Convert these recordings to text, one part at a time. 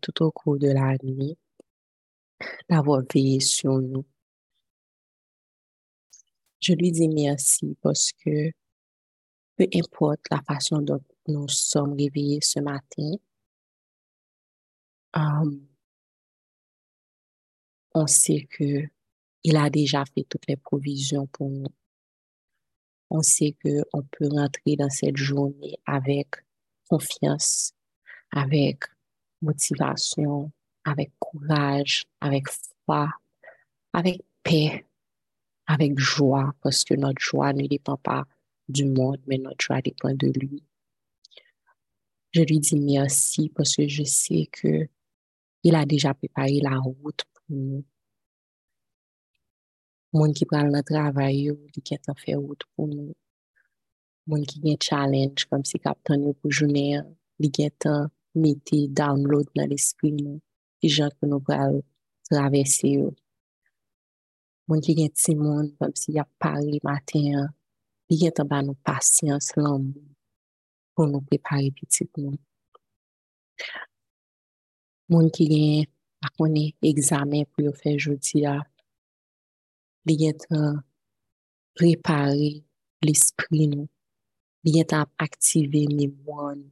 tout au cours de la nuit, d'avoir veillé sur nous. Je lui dis merci parce que peu importe la façon dont nous sommes réveillés ce matin, euh, on sait que il a déjà fait toutes les provisions pour nous. On sait qu'on peut rentrer dans cette journée avec confiance, avec motivation, avec courage, avec foi, avec paix, avec joie, parce que notre joie ne dépend pas du monde, mais notre joie dépend de lui. Je lui dis merci parce que je sais que il a déjà préparé la route pour nous. Moun qui prend le travail, il qui a fait route pour nous. Moun a un challenge, comme si captain pour journée, il a mis download dans l'esprit nous, les gens que nous allons traverser. Moun qui a un monde, comme si a parlé matin, il a nous patience, l'amour, pour nous préparer petit nous. Moun qui gen akone examen pou yo fe jodi a, li gen tan prepare l'esprit nou, li gen tan aktive mèmouan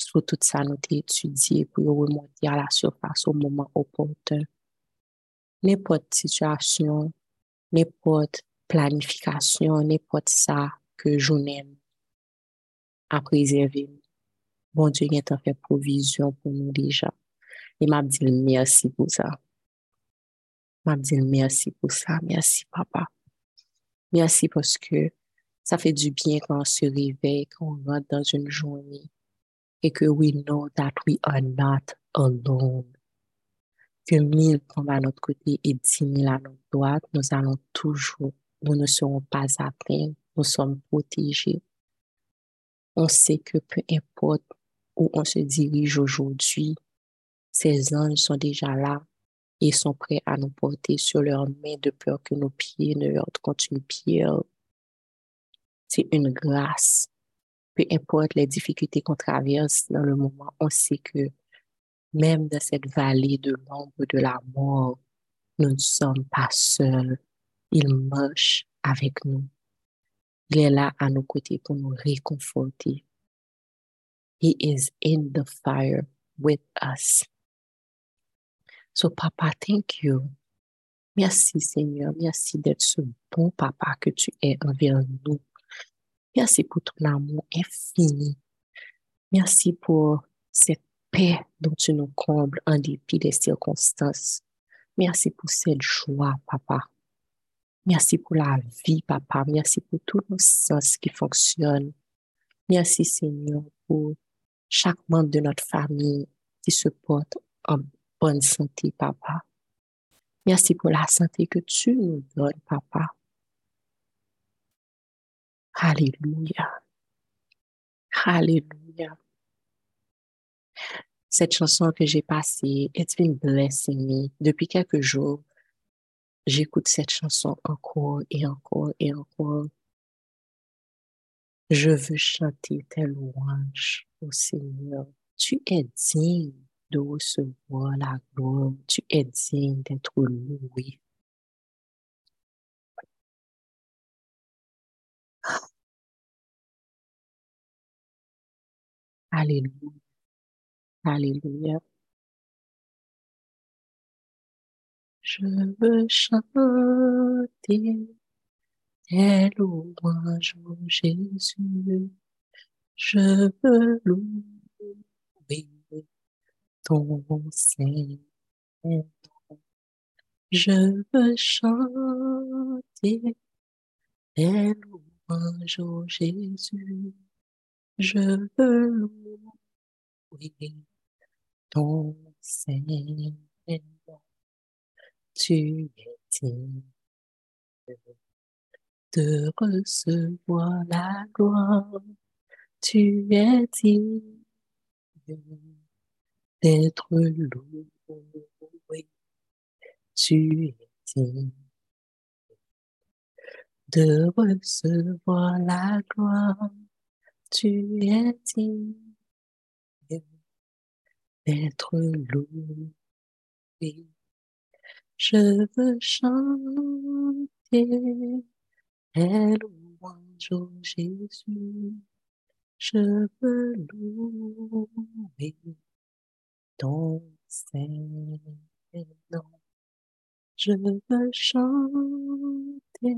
sou tout sa nou te etudie pou yo remonti a la surface ou mouman opote. Nèpot situasyon, nèpot planifikasyon, nèpot sa ke jounen a prezerve. Bon, Diyo gen tan fe provizyon pou nou deja. Et m'a dit merci pour ça. M'a dit merci pour ça. Merci, papa. Merci parce que ça fait du bien quand on se réveille, quand on rentre dans une journée et que we know that we are not alone. Que mille tombent à notre côté et dix mille à notre droite, nous allons toujours, nous ne serons pas atteints, nous sommes protégés. On sait que peu importe où on se dirige aujourd'hui, ces anges sont déjà là et sont prêts à nous porter sur leurs mains de peur que nos pieds ne leur continuent pierre. C'est une grâce. Peu importe les difficultés qu'on traverse dans le moment, on sait que même dans cette vallée de l'ombre de la mort, nous ne sommes pas seuls. Il marche avec nous. Il est là à nos côtés pour nous réconforter. He is in the fire with us. So, papa, thank you. Merci, Seigneur. Merci d'être ce bon papa que tu es envers nous. Merci pour ton amour infini. Merci pour cette paix dont tu nous combles en dépit des circonstances. Merci pour cette joie, papa. Merci pour la vie, papa. Merci pour tous nos sens qui fonctionnent. Merci, Seigneur, pour chaque membre de notre famille qui se porte en bonne santé, papa. Merci pour la santé que tu nous donnes, papa. Alléluia. Alléluia. Cette chanson que j'ai passée, it's been blessing. Depuis quelques jours, j'écoute cette chanson encore et encore et encore. Je veux chanter tes louanges au Seigneur. Tu es digne de recevoir la gloire. Tu es digne d'être loué. Alléluia. Alléluia. Je veux chanter tes louanges, Jésus. Je veux louer ton Seigneur. Je veux chanter tes louanges, oh Jésus. Je veux louer ton Seigneur. Tu es digne de recevoir la gloire. Tu es digne d'être loué. Tu es digne de recevoir la gloire. Tu es digne d'être loué. Je veux chanter tes louanges, oh Jésus. Je veux louer ton Saint nom. Je veux chanter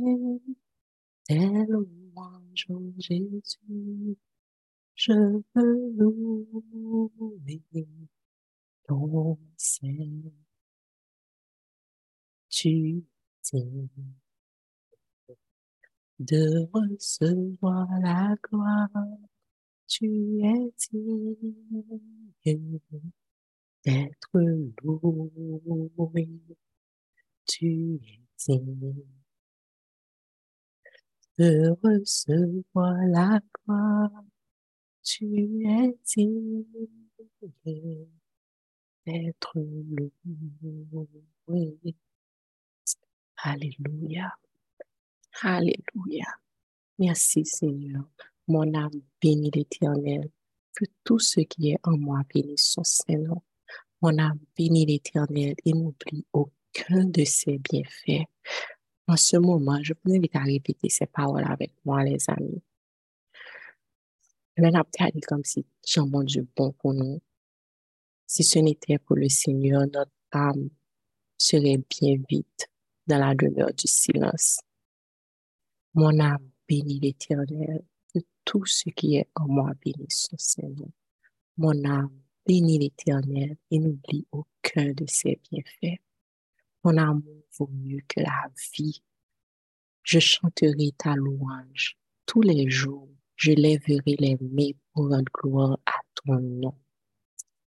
tes louanges, oh Jésus. Je veux louer ton Saint. Tu sais de recevoir la gloire. Tu es digne d'être loué. Tu es digne de recevoir la gloire. Tu es digne d'être loué. Alléluia. Alléluia. Merci Seigneur. Mon âme bénit l'Éternel. Que tout ce qui est en moi bénisse son Seigneur. Mon âme bénit l'Éternel et n'oublie aucun de ses bienfaits. En ce moment, je vous invite à répéter ces paroles avec moi, les amis. Je vais comme si j'en Dieu bon pour nous. Si ce n'était pour le Seigneur, notre âme serait bien vite dans la demeure du silence. Mon âme bénit l'Éternel, que tout ce qui est en moi bénisse son Seigneur. Mon âme bénit l'Éternel et n'oublie aucun de ses bienfaits. Mon amour vaut mieux que la vie. Je chanterai ta louange tous les jours. Je lèverai les mains pour rendre gloire à ton nom.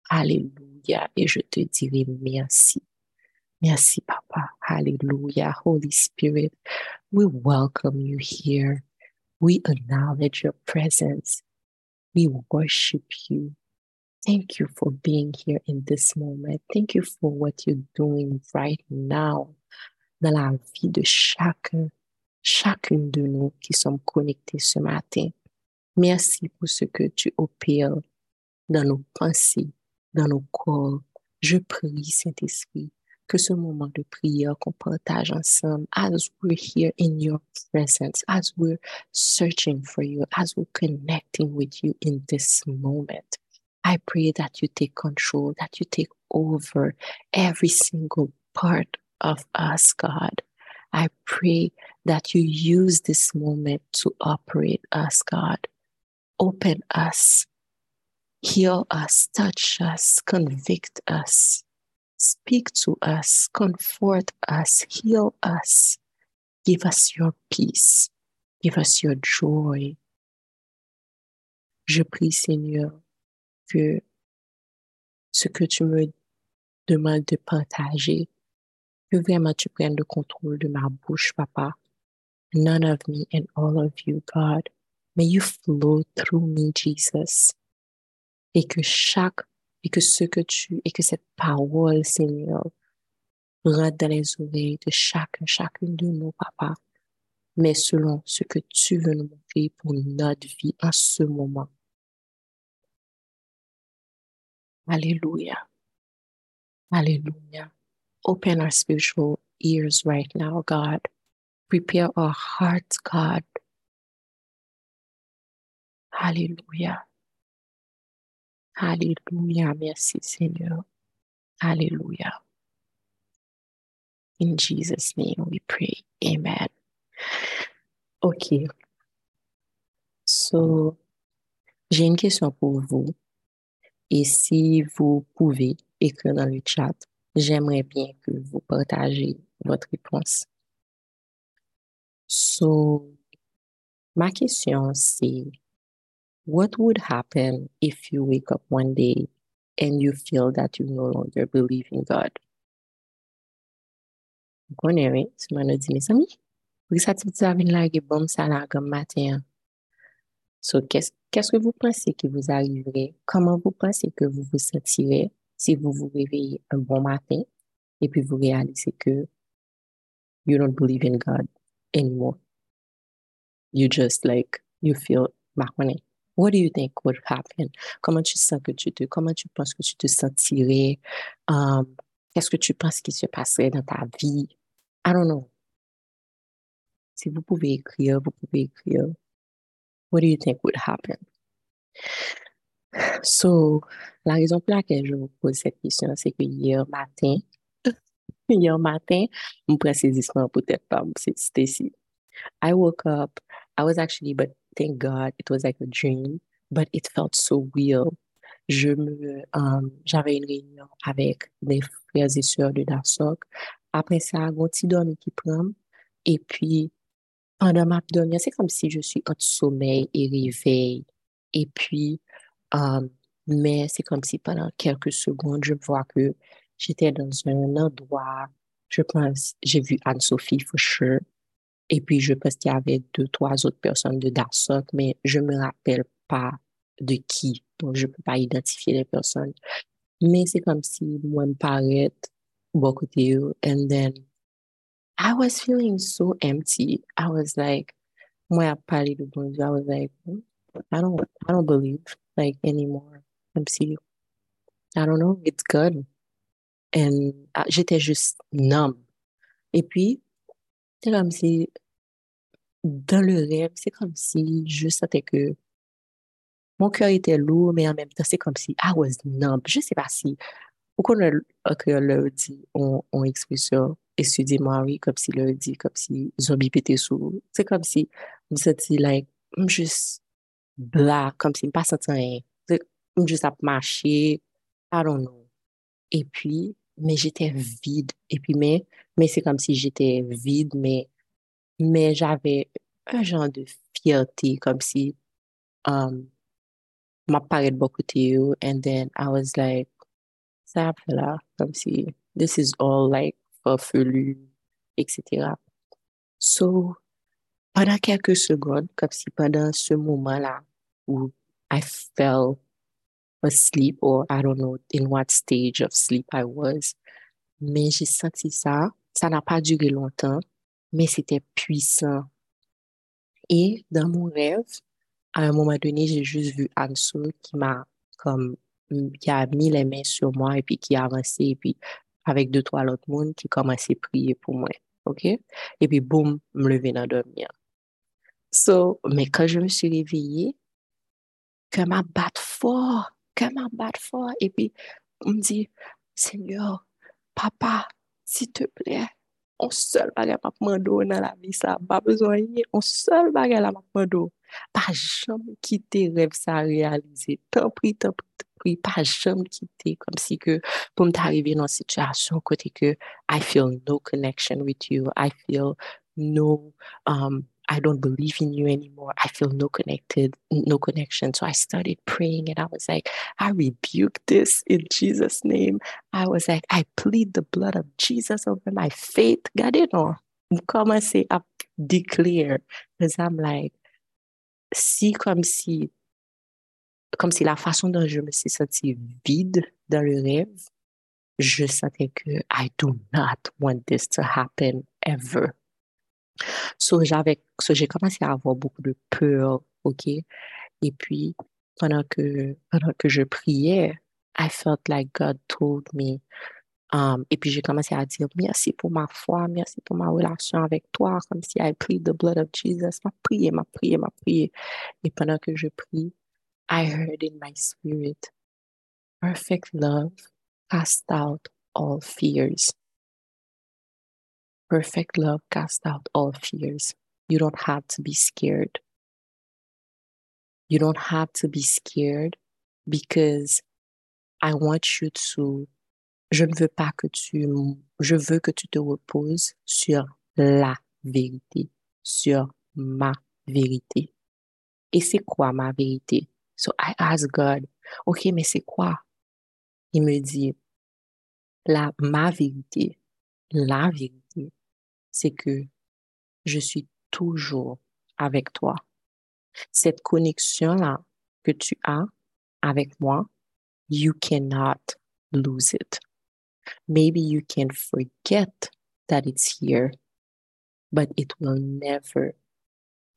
Alléluia. Et je te dirai merci. Merci, Papa. Hallelujah. Holy Spirit, we welcome you here. We acknowledge your presence. We worship you. Thank you for being here in this moment. Thank you for what you're doing right now dans la vie de chacun, chacune de nous qui sommes connectés ce matin. Merci pour ce que tu opères dans nos pensées, dans nos corps. Je prie, Saint-Esprit, que ce moment de prière qu'on partage ensemble, as we're here in your presence, as we're searching for you, as we're connecting with you in this moment, I pray that you take control, that you take over every single part of us, God. I pray that you use this moment to operate us, God. Open us, heal us, touch us, convict us Speak to us, comfort us, heal us. Give us your peace. Give us your joy. Je prie, Seigneur, que ce que tu me demandes de partager, que vraiment tu prennes le contrôle de ma bouche, Papa. None of me and all of you, God. May you flow through me, Jesus. Et que chaque et que ce que tu, et que cette parole, Seigneur, rentre dans les oreilles de chacun, chacune de nos papas, mais selon ce que tu veux nous montrer pour notre vie en ce moment. Alléluia. Hallelujah. Open our spiritual ears right now, God. Prepare our hearts, God. Hallelujah. Hallelujah. Merci Seigneur. Hallelujah. In Jesus' name we pray. Amen. OK. So, j'ai une question pour vous. Et si vous pouvez écrire dans le chat, j'aimerais bien que vous partagez votre réponse. So, ma question, c'est what would happen if you wake up one day and you feel that you no longer believe in God? Vous? Tu m'as dit, mes vous avez bon ça là comme matin. So, qu'est-ce que vous pensez qui vous arriverait? Comment vous pensez que vous vous sentirez si vous vous réveillez un bon matin et puis vous réalisez que you don't believe in God anymore? You just like, you feel, bah, What do you think would happen? Comment tu sens que tu te, comment tu penses que tu te sentirais? Um, Qu'est-ce que tu penses qui se passerait dans ta vie? I don't know. Si vous pouvez écrire, vous pouvez écrire. What do you think would happen? So, la raison pour laquelle je vous pose cette question, c'est que hier matin, hier matin, mon précisement peut-être pas, c'était ici. I woke up, I was actually, but thank God, it was like a dream, but it felt so real. Je me, um, j'avais une réunion avec des frères et sœurs de Darsoc. Après ça, un petit dormi qui prend. Et puis, pendant ma dormir, c'est comme si je suis entre sommeil et réveil. Et puis, um, mais c'est comme si pendant quelques secondes, je vois que j'étais dans un endroit, je pense, j'ai vu Anne-Sophie sure. Et puis, je pense qu'il y avait deux, trois autres personnes de Darsoc, mais je me rappelle pas de qui. Donc, je peux pas identifier les personnes. Mais c'est comme si moi me paraît beaucoup de and then I was feeling so empty. I was like, I was like, I don't, I don't believe like anymore. I don't know, it's good. And uh, j'étais juste numb. Et puis, c'est comme si, dans le rêve, c'est comme si je sentais que mon cœur était lourd, mais en même temps, c'est comme si I was numb. Je sais pas si, que le dit en, en expression, excusez-moi, oui, comme si le dit, comme si zombie pété sous. C'est comme si, vous êtes like, juste bla, comme si, pas senti rien. Juste à marcher, I don't know. Et puis, mais j'étais vide. Et puis, mais, mais c'est comme si j'étais vide, mais, mais j'avais un genre de fierté, comme si, um, m'a beaucoup de you, and then I was like, ça après là, comme si, this is all like farfelu, etc. So, pendant quelques secondes, comme si pendant ce moment-là où I fell asleep, or I don't know in what stage of sleep I was, mais j'ai senti ça. Ça n'a pas duré longtemps, mais c'était puissant. Et dans mon rêve, à un moment donné, j'ai juste vu Anso qui m'a comme qui a mis les mains sur moi et puis qui a avancé et puis avec deux trois autres monde qui commençaient à prier pour moi. OK? Et puis boum, me lever dans dormir. So, mais quand je me suis réveillée, que ma batte fort, que ma batte fort et puis on me dit Seigneur, papa, s'il te plaît, on seul bagage m'a demandé dans la vie ça, pas besoin on seul bagage la m'a demandé pas jamais quitter rêve ça réaliser. Tant pris, tant pris, pas jamais quitter. Comme si que, pour m'arriver dans une situation côté que I feel no connection with you. I feel no, um, I don't believe in you anymore. I feel no connected, no connection. So I started praying and I was like, I rebuke this in Jesus' name. I was like, I plead the blood of Jesus over my faith. God, you know, commencer I declare. Because I'm like, si comme si comme si la façon dont je me suis sentie vide dans le rêve, je sentais que I do not want this to happen ever. So, j'avais, j'ai commencé à avoir beaucoup de peur, ok? Et puis, pendant que, pendant que je priais, I felt like God told me, um, et puis j'ai commencé à dire merci pour ma foi, merci pour ma relation avec toi, comme si I plead the blood of Jesus. M'a prié, m'a prié, m'a prié. Et pendant que je prie, I heard in my spirit, perfect love cast out all fears. Perfect love casts out all fears. You don't have to be scared. You don't have to be scared because I want you to je ne veux pas que tu, je veux que tu te reposes sur la vérité, sur ma vérité. Et c'est quoi ma vérité? So I ask God, OK, mais c'est quoi? Il me dit, la, ma vérité, la vérité, c'est que je suis toujours avec toi. Cette connexion-là que tu as avec moi, you cannot lose it. Maybe you can forget that it's here, but it will never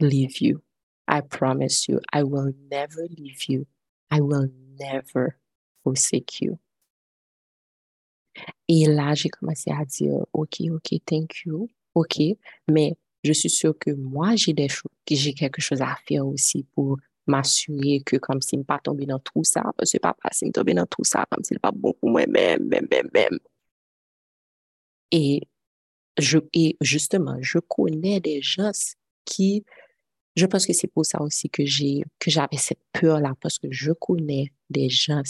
leave you. I promise you, I will never leave you. I will never forsake you. Et là, j'ai commencé à dire, OK, OK, thank you, OK, mais je suis sûre que moi, j'ai des choses, j'ai quelque chose à faire aussi pour m'assurer que comme si je pas tombé dans tout ça, parce que papa, si je tombé dans tout ça, comme si pas bon pour moi-même, même, même, même. Et, je, et justement, je connais des gens qui, je pense que c'est pour ça aussi que j'ai, que j'avais cette peur-là, parce que je connais des gens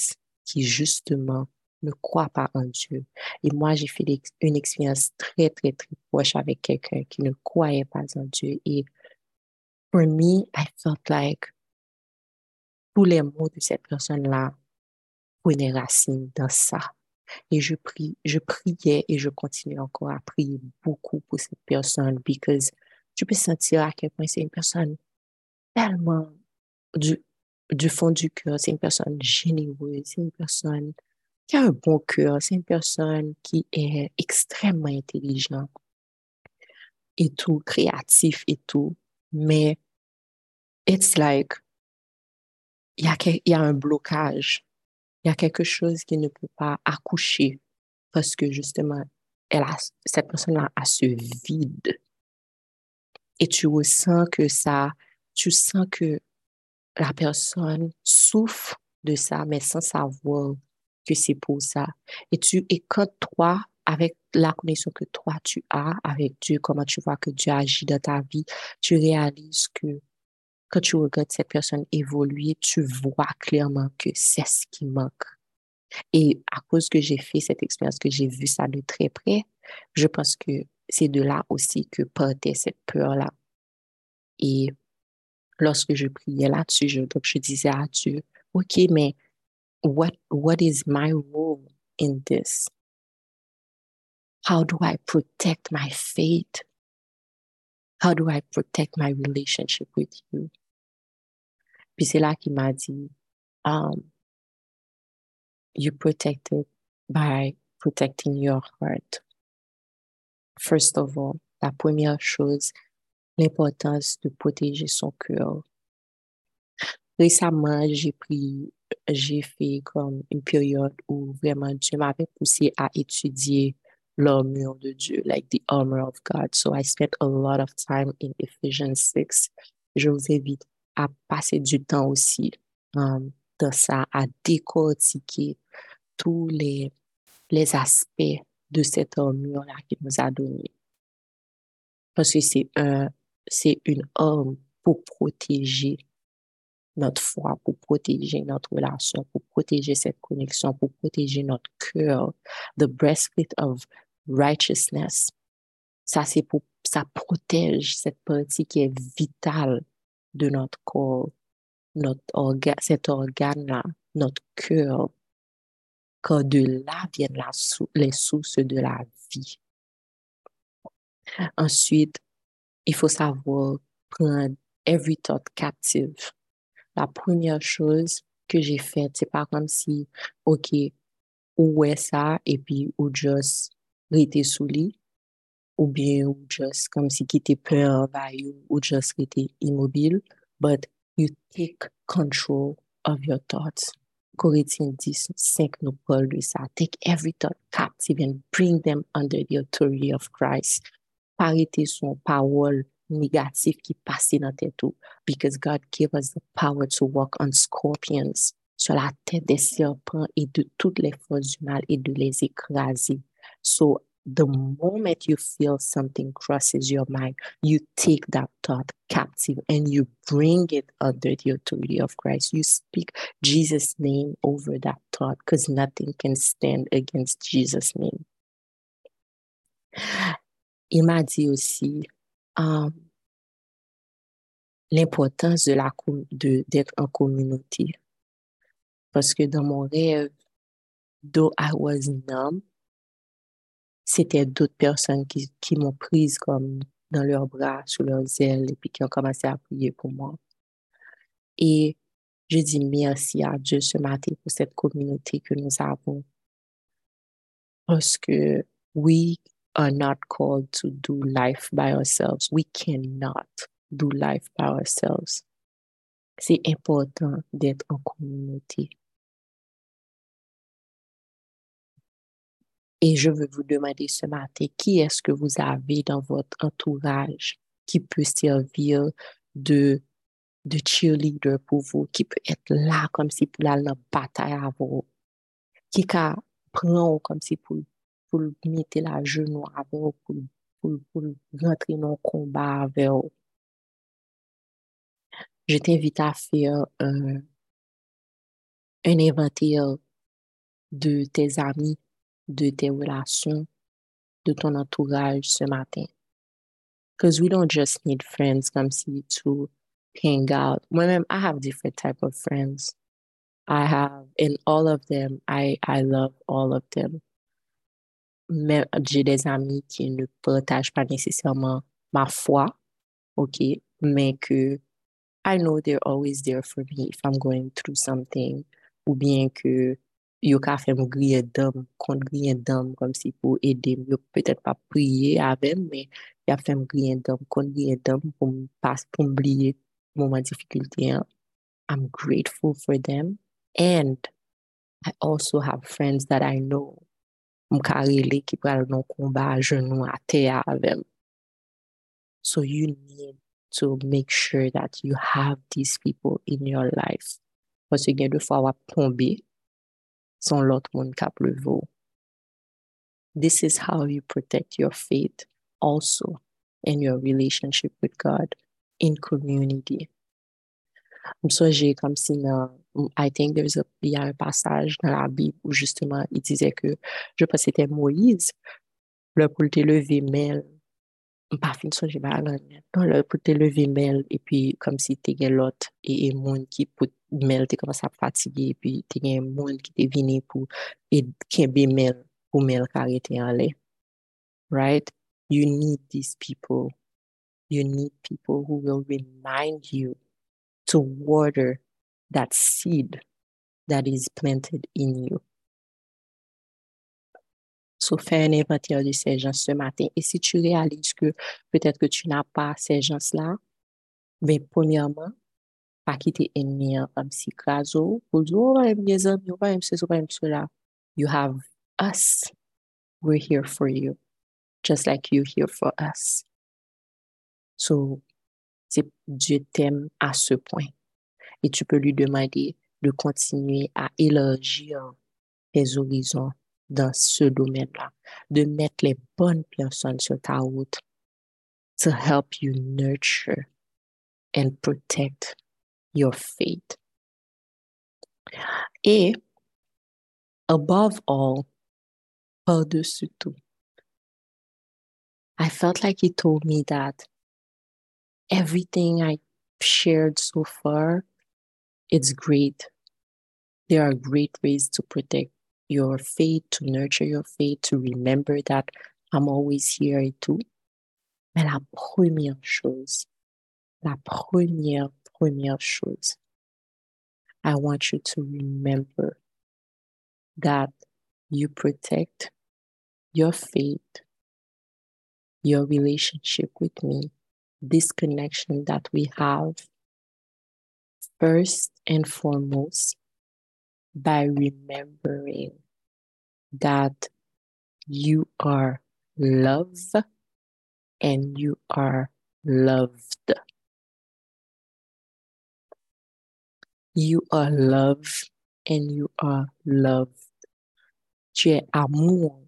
qui, justement, ne croient pas en Dieu. Et moi, j'ai fait une expérience très, très, très proche avec quelqu'un qui ne croyait pas en Dieu. Et for me, I felt like tous les mots de cette personne-là prenaient racine dans ça. Et je prie, je priais et je continue encore à prier beaucoup pour cette personne because tu peux sentir à quel point c'est une personne tellement du, du fond du cœur, c'est une personne généreuse, c'est une personne a un bon cœur, c'est une personne qui est extrêmement intelligente et tout, créatif et tout. Mais it's like, il y a, y a un blocage. Il y a quelque chose qui ne peut pas accoucher parce que justement, elle a, cette personne-là a ce vide. Et tu ressens que ça, tu sens que la personne souffre de ça, mais sans savoir que c'est pour ça. Et tu, quand toi, avec la connexion que toi tu as avec Dieu, comment tu vois que Dieu agit dans ta vie, tu réalises que quand tu regardes cette personne évoluer, tu vois clairement que c'est ce qui manque. Et à cause que j'ai fait cette expérience, que j'ai vu ça de très près, je pense que c'est de là aussi que partait cette peur-là. Et lorsque je priais là-dessus, je disais à Dieu, OK, mais what, what is my role in this? How do I protect my faith? How do I protect my relationship with you? Puis c'est là qu'il m'a dit, um, you protect it by protecting your heart. First of all, la première chose, l'importance de protéger son cœur. Récemment, j'ai pris, j'ai fait comme une période où vraiment Dieu m'avait poussé à étudier l'armure de Dieu, like the armor of God. So I spent a lot of time in Ephesians 6. Je vous invite à passer du temps aussi um, dans ça, à décortiquer tous les, les aspects de cette armure-là qu'il nous a donné. Parce que c'est un, c'est une arme pour protéger notre foi, pour protéger notre relation, pour protéger cette connexion, pour protéger notre cœur. The breastplate of righteousness. Ça, c'est pour, ça protège cette partie qui est vitale de notre corps, notre organe, cet organe-là, notre cœur, car de là viennent la, les sources de la vie. Ensuite, il faut savoir prendre every thought captive. La première chose que j'ai faite, c'est pas comme si, OK, où est ça, et puis ou juste rester sous lit, ou bien ou juste comme si quitter peur ou juste rester immobile, but you take control of your thoughts. Corinthians 10, 5 nous parle de ça. Take every thought captive and bring them under the authority of Christ. Parité son parole négative qui passe dans tête tout. Because God gave us the power to walk on scorpions, sur la tête des serpents et de toutes les forces du mal et de les écraser. So the moment you feel something crosses your mind, you take that thought captive and you bring it under the authority of Christ. You speak Jesus' name over that thought because nothing can stand against Jesus' name. Il m'a dit aussi l'importance de la de d'être en communauté. Parce que dans mon rêve, though I was numb, c'était d'autres personnes qui, qui m'ont prise comme dans leurs bras, sous leurs ailes, et puis qui ont commencé à prier pour moi. Et je dis merci à Dieu ce matin pour cette communauté que nous avons. Parce que we are not called to do life by ourselves. We cannot do life by ourselves. c'est important d'être en communauté. Et je veux vous demander ce matin, qui est-ce que vous avez dans votre entourage qui peut servir de, de cheerleader pour vous, qui peut être là comme si pour la, bataille à vous, qui prend comme si pour, pour mettre la pour, pour, pour rentrer dans le combat avec vous. Je t'invite à faire un, un inventaire de tes amis de tes relations, de ton entourage ce matin. Because we don't just need friends comme si to hang out. Moi-même, I have different type of friends. I have, in all of them, I, I love all of them. Mais j'ai des amis qui ne partagent pas nécessairement ma foi, ok, mais que I know they're always there for me if I'm going through something, ou bien que yo ka fe mou griye dam, kon griye dam kom si pou ede m, yo petet pa priye avem, men ya fe m griye dam, kon griye dam pou m pas, pou m bliye mouman difikulti. I'm grateful for them. And I also have friends that I know Um m karele ki pral non komba jenou a te avem. Ah, so you need to make sure that you have these people in your life. Pwese gen de fwa wap tombe, son monde cap le vaut. This is how you protect your faith also in your relationship with God in community. So j'ai comme si I think there's a, il y a un passage dans la Bible où justement il disait que, je pense que c'était Moïse, le pour te lever, mais pa fin jeba lan men. Non, lè pou te leve mel, e pi kom si te gen lot, e, e moun ki pou mel te komanse a fatige, e pi te gen moun ki te vini pou e kenbe mel, pou mel kare te ale. Right? You need these people. You need people who will remind you to water that seed that is planted in you. So, fais un inventaire de ces gens ce matin. Et si tu réalises que peut-être que tu n'as pas ces gens-là, mais premièrement, pas quitter ennemi comme si craso, pour dire, oh, mes amis, oh, va ceci, oh, on cela. You have us. We're here for you. Just like you're here for us. So, Dieu t'aime à ce point. Et tu peux lui demander de continuer à élargir tes horizons dans ce domaine-là, de mettre les bonnes personnes sur ta route to help you nurture and protect your faith. Et above all, par-dessus tout, I felt like he told me that everything I shared so far, it's great. There are great ways to protect your faith, to nurture your faith, to remember that I'm always here tout. Mais la première chose, la première, première chose, I want you to remember that you protect your faith, your relationship with me, this connection that we have, first and foremost, by remembering that you are loved and you are loved. You are loved and you are loved. Tu es amour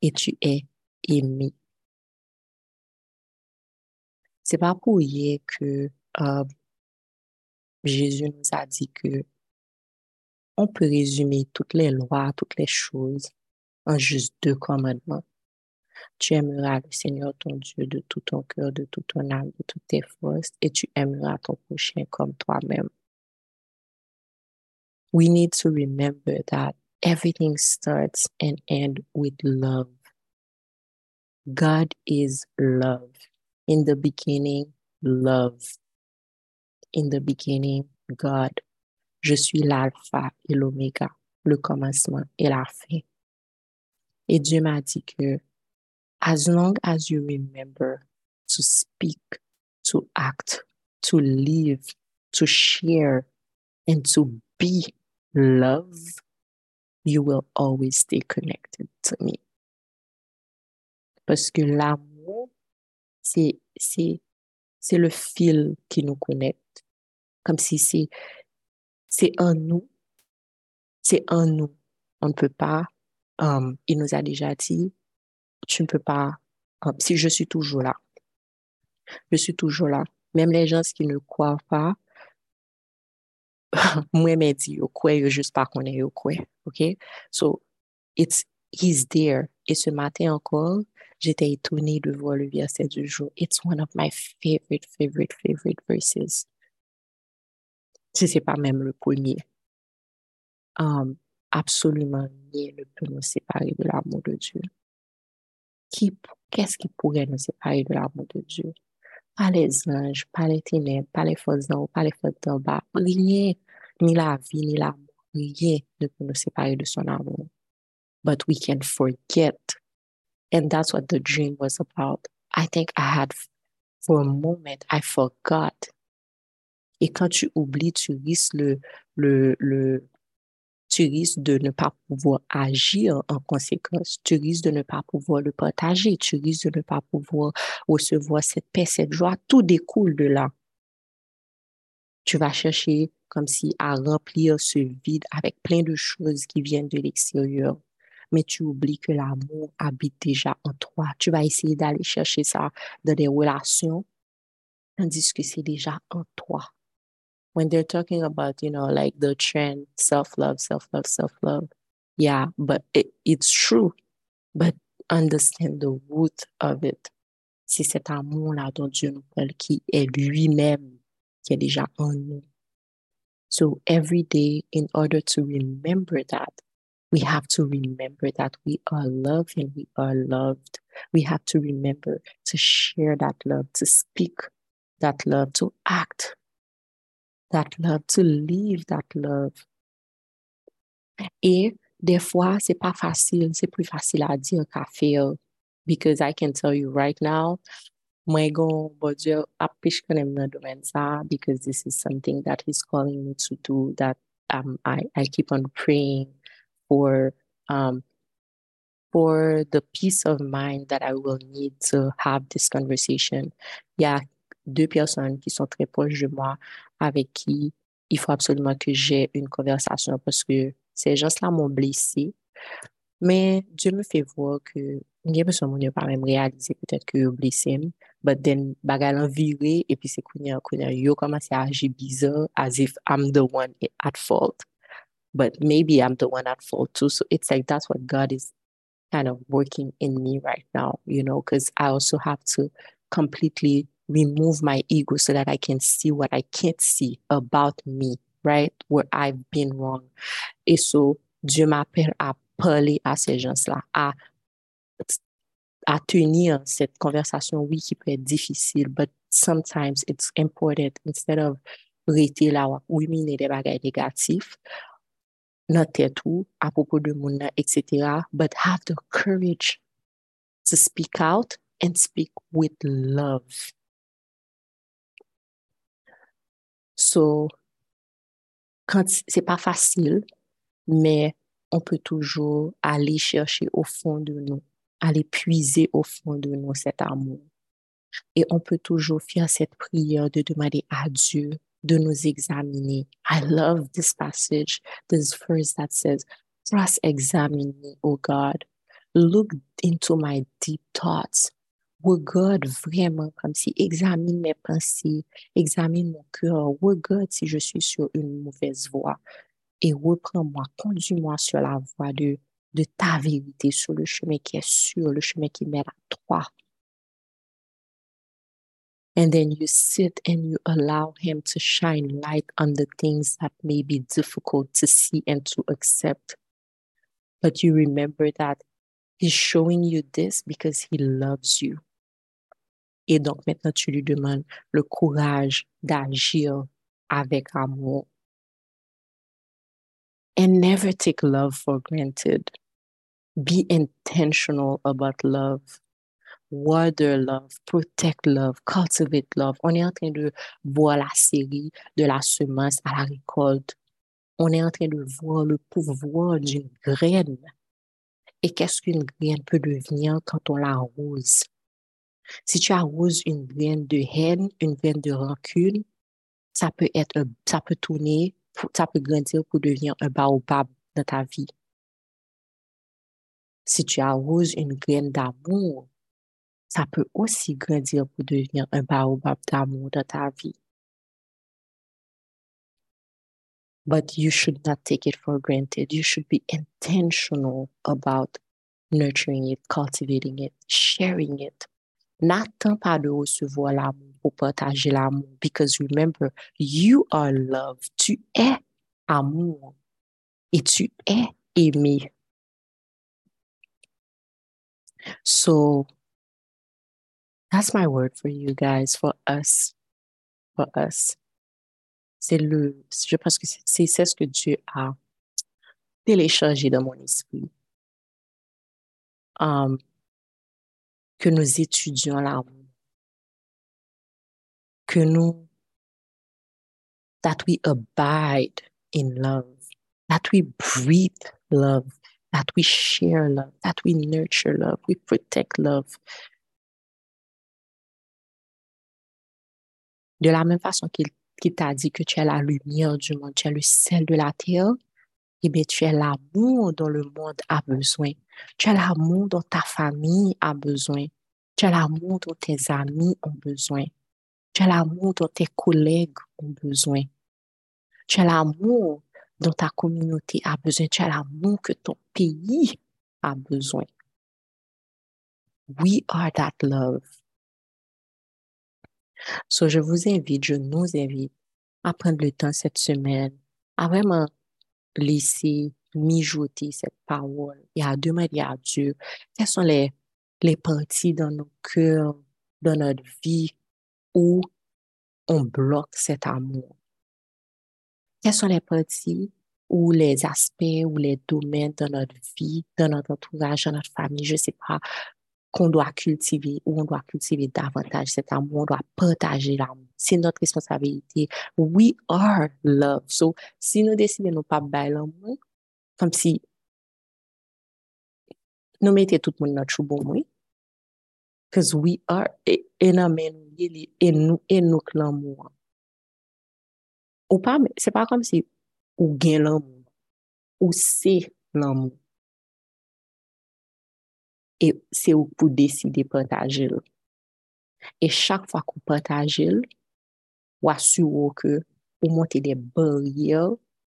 et tu es aimé. C'est pas pour rien que euh, Jésus nous a dit que on peut résumer toutes les lois, toutes les choses en juste deux commandements. Tu aimeras le Seigneur ton Dieu de tout ton cœur, de toute ton âme, de toutes tes forces, et tu aimeras ton prochain comme toi-même. We need to remember that everything starts and ends with love. God is love. In the beginning, love. In the beginning, God Je suis l'alpha et l'oméga, le commencement et la fin. Et Dieu m'a dit que, as long as you remember to speak, to act, to live, to share and to be love, you will always stay connected to me. Parce que l'amour, c'est, c'est, le fil qui nous connecte. Comme si c'est, c'est en nous. C'est en nous. On ne peut pas, um, il nous a déjà dit, tu ne peux pas, um, si je suis toujours là, je suis toujours là. Même les gens qui ne croient pas, moi, me dit, yo crois, juste pas connaît, yo croit. OK? So, it's, he's there. Et ce matin encore, j'étais étonnée de voir le verset du jour. It's one of my favorite, favorite, favorite verses. Si c'est pas même le premier. Um, absolument rien ne peut nous séparer de l'amour de Dieu. Qu'est-ce qui pourrait nous séparer de l'amour de Dieu? Pas les anges, pas les ténèbres, pas les forces d'en haut, pas les forces d'en bas. Rien, ni la vie, ni l'amour, rien ne peut nous séparer de son amour. But we can forget. And that's what the dream was about. I think I had, for a moment, I forgot. Et quand tu oublies, tu risques le, le, le, tu risques de ne pas pouvoir agir en conséquence. Tu risques de ne pas pouvoir le partager. Tu risques de ne pas pouvoir recevoir cette paix, cette joie. Tout découle de là. Tu vas chercher comme si à remplir ce vide avec plein de choses qui viennent de l'extérieur. Mais tu oublies que l'amour habite déjà en toi. Tu vas essayer d'aller chercher ça dans des relations, tandis que c'est déjà en toi. when they're talking about, you know, like the trend, self love, self love, self love. Yeah, but it, it's true. But understand the root of it. C'est cet amour-là dont Dieu nous parle qui est lui-même, qui est déjà en nous. So every day, in order to remember that, we have to remember that we are loved and we are loved. We have to remember to share that love, to speak that love, to act that love, to live that love. Et des fois, c'est pas facile, c'est plus facile à dire qu'à faire. Because I can tell you right now, kanem nan domaine ça, because this is something that he's calling me to do, that um, I, I keep on praying for um, for the peace of mind that I will need to have this conversation. Il y a deux personnes qui sont très proches de moi avec qui il faut absolument que j'ai une conversation parce que ces gens-là m'ont blessé. Mais Dieu me fait voir que a personne qui pas même réalisé peut-être que blessé but then bagal en viré et puis c'est kounya yo commencé à agir bizarre as if I'm the one at fault but maybe I'm the one at fault too so it's like that's what God is kind of working in me right now you know because I also have to completely remove my ego so that I can see what I can't see about me, right? Where I've been wrong. Et so, Dieu m'appelle à parler à ces gens-là, à, à tenir cette conversation, oui, qui peut être difficile, but sometimes it's important instead of rester là ou ruminer des bagages négatifs, tout à propos de mon etc. But have the courage to speak out and speak with love. So, quand c'est pas facile, mais on peut toujours aller chercher au fond de nous, aller puiser au fond de nous cet amour. Et on peut toujours faire cette prière de demander à Dieu de nous examiner. I love this passage, this verse that says, Cross-examine me, O God. Look into my deep thoughts regarde vraiment comme si examine mes pensées, examine mon cœur, regarde si je suis sur une mauvaise voie et reprends-moi, conduis-moi sur la voie de, de ta vérité, sur le chemin qui est sûr, le chemin qui mène à toi. And then you sit and you allow Him to shine light on the things that may be difficult to see and to accept. But you remember that He's showing you this because He loves you. Et donc maintenant, tu lui demandes le courage d'agir avec amour. And never take love for granted. Be intentional about love. Water love, protect love, cultivate love. On est en train de voir la série de la semence à la récolte. On est en train de voir le pouvoir d'une graine. Et qu'est-ce qu'une graine peut devenir quand on l'arrose? Si tu arroses une graine de haine, une graine de rancune, ça peut être, ça peut tourner, ça peut grandir pour devenir un baobab dans ta vie. Si tu arroses une graine d'amour, ça peut aussi grandir pour devenir un baobab d'amour dans ta vie. But you should not take it for granted. You should be intentional about nurturing it, cultivating it, sharing it. N'attends pas de recevoir l'amour pour partager l'amour. Because remember, you are love. Tu es amour. Et tu es aimé. So that's my word for you guys, for us, for us. C'est le, je pense que c'est ce que Dieu a téléchargé dans mon esprit. Um, que nous étudions l'amour, que nous, that we abide in love, that we breathe love, that we share love, that we nurture love, we protect love. De la même façon qu'il t'a dit que tu es la lumière du monde, tu es le sel de la terre, eh tu es l'amour dont le monde a besoin. Tu es l'amour dont ta famille a besoin. Tu es l'amour dont tes amis ont besoin. Tu es l'amour dont tes collègues ont besoin. Tu es l'amour dont ta communauté a besoin. Tu as l'amour que ton pays a besoin. We are that love. So, je vous invite, je nous invite à prendre le temps cette semaine à vraiment laisser mijoter cette parole et à demander à Dieu quelles sont les, les parties dans nos cœurs, dans notre vie où on bloque cet amour. Quelles sont les parties ou les aspects ou les domaines de notre vie, dans notre entourage, dans notre famille, je ne sais pas, qu'on doit cultiver ou on doit cultiver davantage cet amour, on doit partager l'amour. C'est notre responsabilité. We are love. So, si nous décidons de ne pas bailler l'amour, comme si nous mettions tout le monde notre chou oui. Because we are, et, et, et nous, et nous, l'amour ou pas, c'est pas comme si ou gain l'amour, ou c'est l'amour. Et c'est pour décider de partager. Et chaque fois qu'on partage, ou assure que ou monter des barrières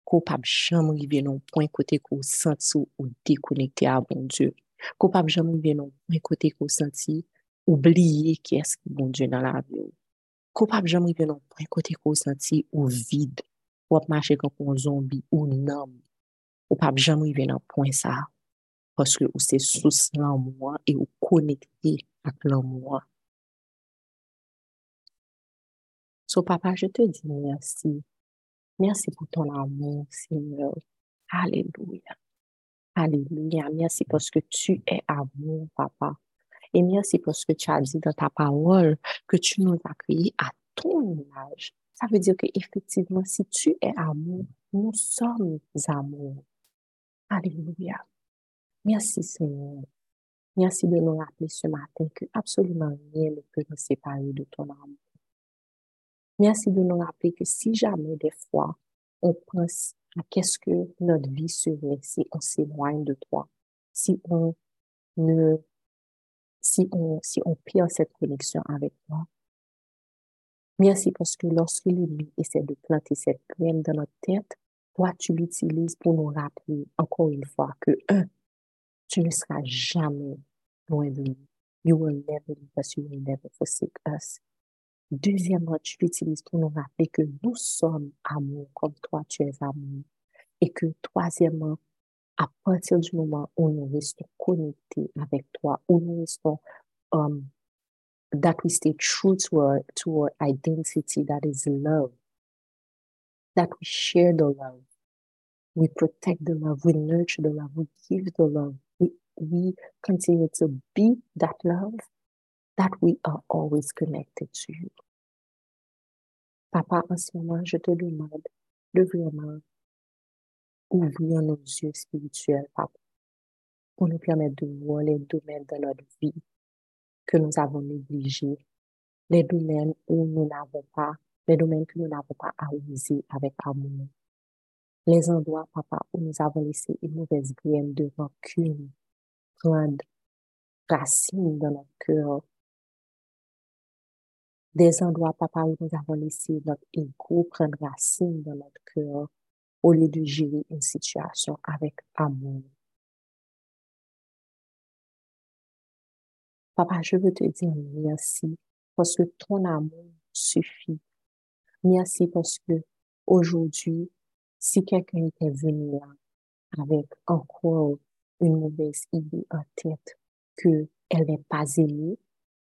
qu'on pas jamais arriver non point côté qu'on senti ou déconnecté à bon Dieu. Qu'on pas jamais arriver non point côté qu'on senti oublier qui est-ce qui bon Dieu dans la vie. Ko pap jam rive nan pwen kote ko santi ou vide, ou ap mache kon kon zombi ou nam. Ou pap jam rive nan pwen sa, paske ou se sous lan mwa e ou konekte ak lan mwa. So papa, je te di mersi. Mersi pou ton amon, Seigneur. Aleluya. Aleluya. Mersi paske tu e amon, papa. Et merci parce que tu as dit dans ta parole que tu nous as créés à ton image. Ça veut dire qu'effectivement, si tu es amour, nous sommes amour. Alléluia. Merci Seigneur. Merci de nous rappeler ce matin que absolument rien ne peut nous séparer de ton amour. Merci de nous rappeler que si jamais des fois on pense à qu'est-ce que notre vie serait si on s'éloigne de toi, si on ne si on, si on perd cette connexion avec toi. Merci parce que lorsque l'ennemi essaie de planter cette graine dans notre tête, toi, tu l'utilises pour nous rappeler encore une fois que, un, tu ne seras jamais loin de nous. You will never leave us, you will never forsake us. Deuxièmement, tu l'utilises pour nous rappeler que nous sommes amour comme toi, tu es amour. Et que troisièmement, à partir du moment où nous restons connectés avec toi, où nous restons, um, that we stay true to our, to our identity, that is love, that we share the love, we protect the love, we nurture the love, we give the love, we, continue to be that love, that we are always connected to you. Papa, en ce moment, je te demande de vraiment ouvrir nos yeux spirituels, papa, pour nous permettre de voir les domaines de notre vie que nous avons négligés, les domaines où nous n'avons pas, les domaines que nous n'avons pas arrosés avec amour, les endroits, papa, où nous avons laissé une mauvaise graine de rancune racine dans notre cœur. Des endroits, papa, où nous avons laissé notre ego prendre racine dans notre cœur au lieu de gérer une situation avec amour. Papa, je veux te dire merci parce que ton amour suffit. Merci parce que aujourd'hui, si quelqu'un était venu là avec encore une mauvaise idée en tête que elle n'est pas aimée,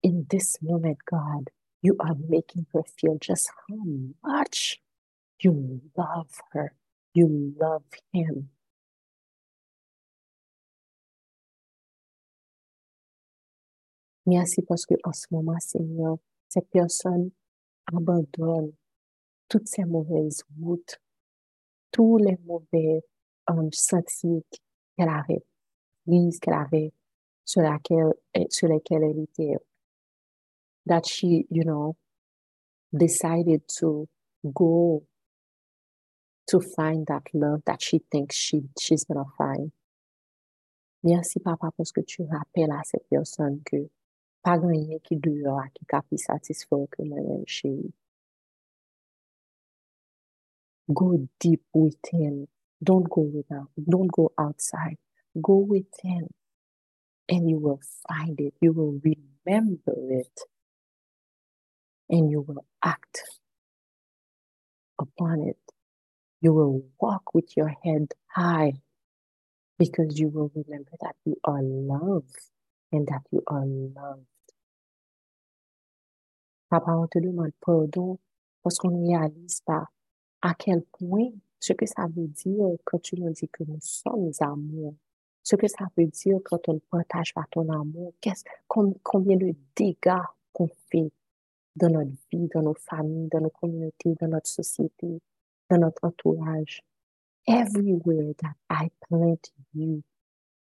in this moment, God, you are making her feel just how much you love her, you love him. Merci parce que en ce moment, Seigneur, cette personne abandonne toutes ces mauvaises routes, tous les mauvais um, qu'elle avait pris, qu'elle avait sur, laquelle, sur lesquels elle était. That she, you know, decided to go to find that love that she thinks she, she's gonna find. Merci, papa, parce que tu rappelles à cette personne que pas rien qui dure qui capit satisfaire que moi-même chérie. Go deep within. Don't go without. Don't go outside. Go within. And you will find it. You will remember it. And you will act upon it. You will walk with your head high because you will remember that you are loved and that you are loved. Papa, on te demande pardon parce qu'on ne réalise pas à quel point ce que ça veut dire quand tu nous dis que nous sommes amour. Ce que ça veut dire quand on ne partage pas ton amour? Qu'est-ce, combien de dégâts qu'on fait dans notre vie, dans nos familles, dans nos communautés, dans notre société, dans notre entourage? Everywhere that I plant you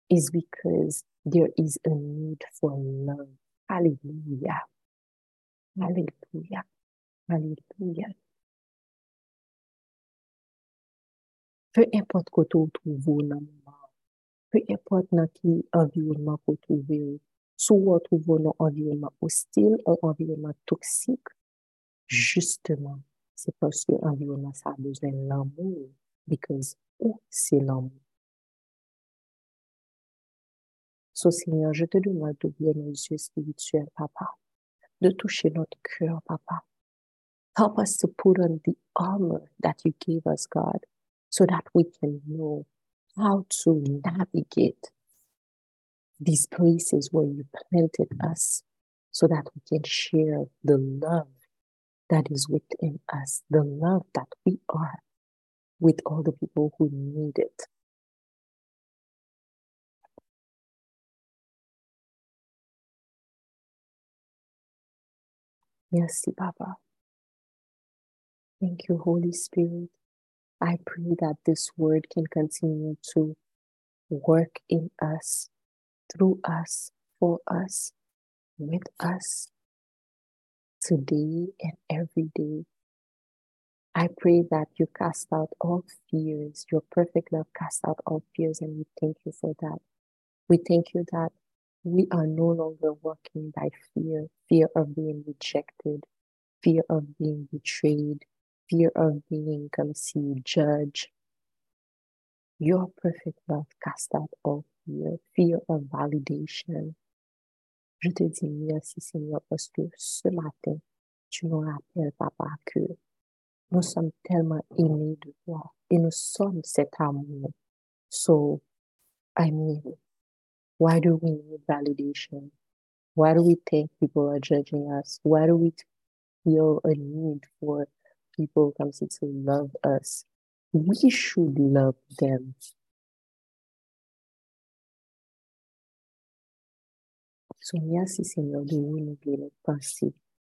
is because there is a need for love. Hallelujah. Hallelujah. Hallelujah. Peu importe que tu trouves dans importe dans quel environnement que tu trouves, soit tu trouves dans un environnement hostile ou un environnement toxique, justement, c'est parce que l'environnement ça a besoin de l'amour, because où c'est l'amour. So, Seigneur, je te demande d'ouvrir nos yeux spirituels, Papa, de toucher notre cœur, Papa. Help us to put on the armor that you gave us, God, so that we can know how to navigate these places where you planted us so that we can share the love that is within us, the love that we are with all the people who need it. Merci, Papa. Thank you, Holy Spirit. I pray that this word can continue to work in us, through us, for us, with us, today and every day. I pray that you cast out all fears. Your perfect love cast out all fears, and we thank you for that. We thank you that we are no longer walking by fear fear of being rejected, fear of being betrayed, fear of being conceived, judged. Your perfect love cast out all fear, fear of validation. Je te dis merci Seigneur parce que ce matin, tu nous rappelles, Papa, que nous sommes tellement aimés de toi et nous sommes cet amour. So, I mean, why do we need validation? Why do we think people are judging us? Why do we feel a need for people come to love us? We should love them. De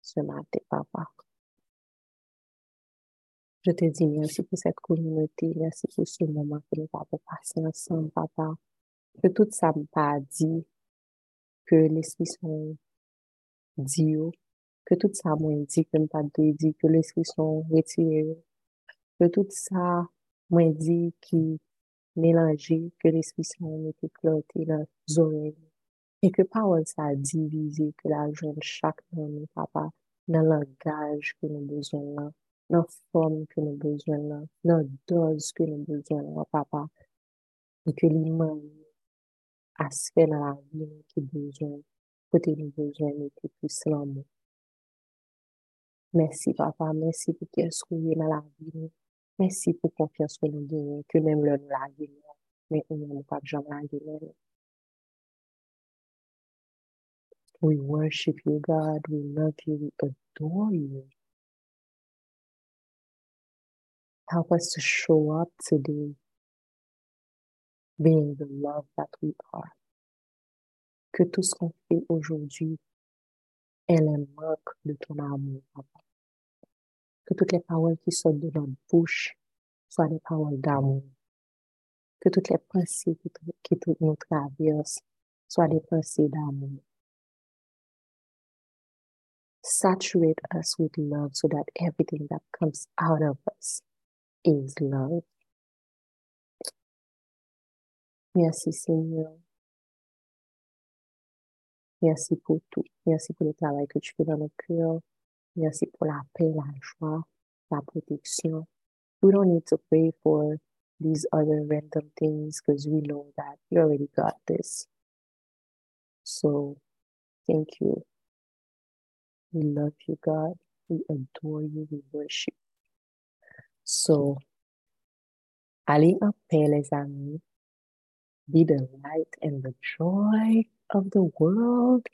ce matin, papa. Je te dis merci pour cette communauté, merci pour ce moment que nous avons passé ensemble, papa. Que tout ça me pas dit, que l'Esprit sont dit, que tout ça m'a dit, que me pas dit, que l'Esprit sont retiré, que tout ça m'a dit qui mélangé, que l'Esprit sont été dans les oreilles. Et que parole ça a divisé, que la jeune chaque homme, papa, dans le langage que nous besoin, dans la forme que nous besoin, dans la dose que nous besoin, papa. Et que l'imam a se fait dans la vie qui besoin, côté nous besoin, était plus l'amour. Merci, papa. Merci pour que tu dans la vie. Merci pour la confiance que nous avons, que même le nous la mais on n'a pas jamais la We worship you, God. We love you. We adore you. Help us to show up today being the love that we are. Que tout ce qu'on fait aujourd'hui est un marque de ton amour, Papa. Que toutes les paroles qui sortent de notre bouche soient des paroles d'amour. Que toutes les pensées qui, qui nous traversent soient des pensées d'amour. Saturate us with love so that everything that comes out of us is love. Merci Seigneur. Merci pour tout. Merci pour le travail que tu fais dans nos cœurs. Merci pour la paix, la joie, la protection. We don't need to pray for these other random things because we know that you already got this. So, thank you. We love you, God. We adore you. We worship. So, allez en paix, les amis. Be the light and the joy of the world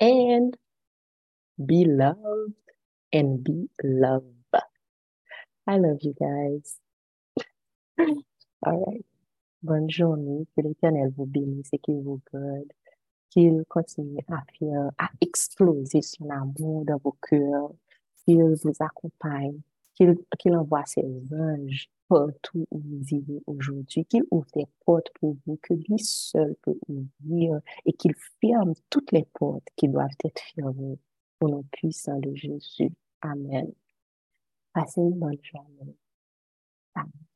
and be loved and be loved. I love you guys. All right. Bonne journée. Que l'Éternel vous bénisse et qu'il vous garde. Qu'il continue à faire, à exploser son amour dans vos cœurs. Qu'il vous accompagne. Qu'il envoie ses anges partout où vous vivez aujourd'hui. Qu'il ouvre des portes pour vous que lui seul peut ouvrir et qu'il ferme toutes les portes qui doivent être fermées au nom puissant de Jésus. Amen. Passez une bonne journée. Amen.